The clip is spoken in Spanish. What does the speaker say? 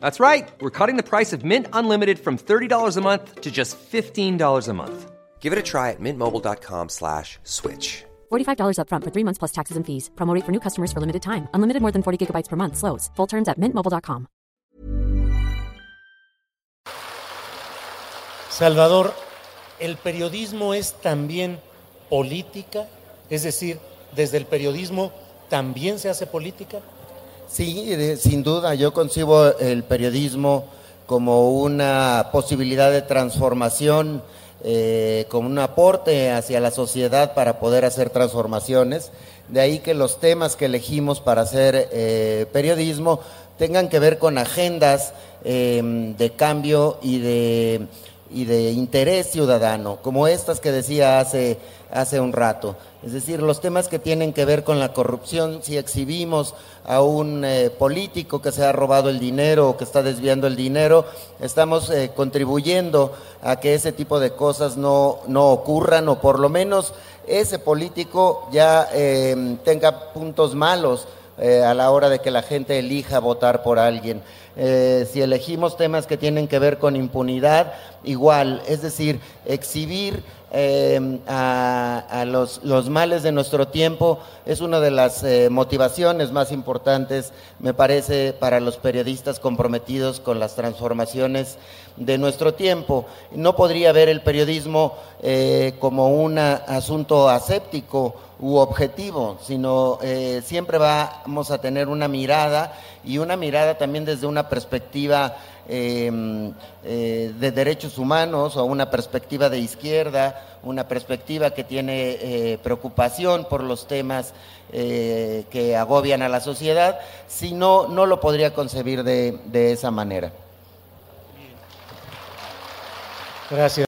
That's right. We're cutting the price of Mint Unlimited from $30 a month to just $15 a month. Give it a try at mintmobile.com slash switch. $45 upfront for three months plus taxes and fees. Promote for new customers for limited time. Unlimited more than 40 gigabytes per month. Slows. Full terms at mintmobile.com. Salvador, ¿el periodismo es también política? Es decir, ¿desde el periodismo también se hace política? Sí, sin duda, yo concibo el periodismo como una posibilidad de transformación, eh, como un aporte hacia la sociedad para poder hacer transformaciones. De ahí que los temas que elegimos para hacer eh, periodismo tengan que ver con agendas eh, de cambio y de, y de interés ciudadano, como estas que decía hace, hace un rato. Es decir, los temas que tienen que ver con la corrupción, si exhibimos a un eh, político que se ha robado el dinero o que está desviando el dinero, estamos eh, contribuyendo a que ese tipo de cosas no, no ocurran o por lo menos ese político ya eh, tenga puntos malos a la hora de que la gente elija votar por alguien. si elegimos temas que tienen que ver con impunidad, igual, es decir, exhibir eh, a, los, males de nuestro tiempo es una de las eh, motivaciones más importantes, me parece, para los periodistas comprometidos con las transformaciones de nuestro tiempo. No podría ver el periodismo eh, como un asunto aséptico u objetivo, sino siempre vamos a tener una mirada y una mirada también desde una perspectiva Em, eh, de derechos humanos o una perspectiva de izquierda, una perspectiva que tiene eh, preocupación por los temas eh, que agobian a la sociedad, si no, no lo podría concebir de, de esa manera. Gracias.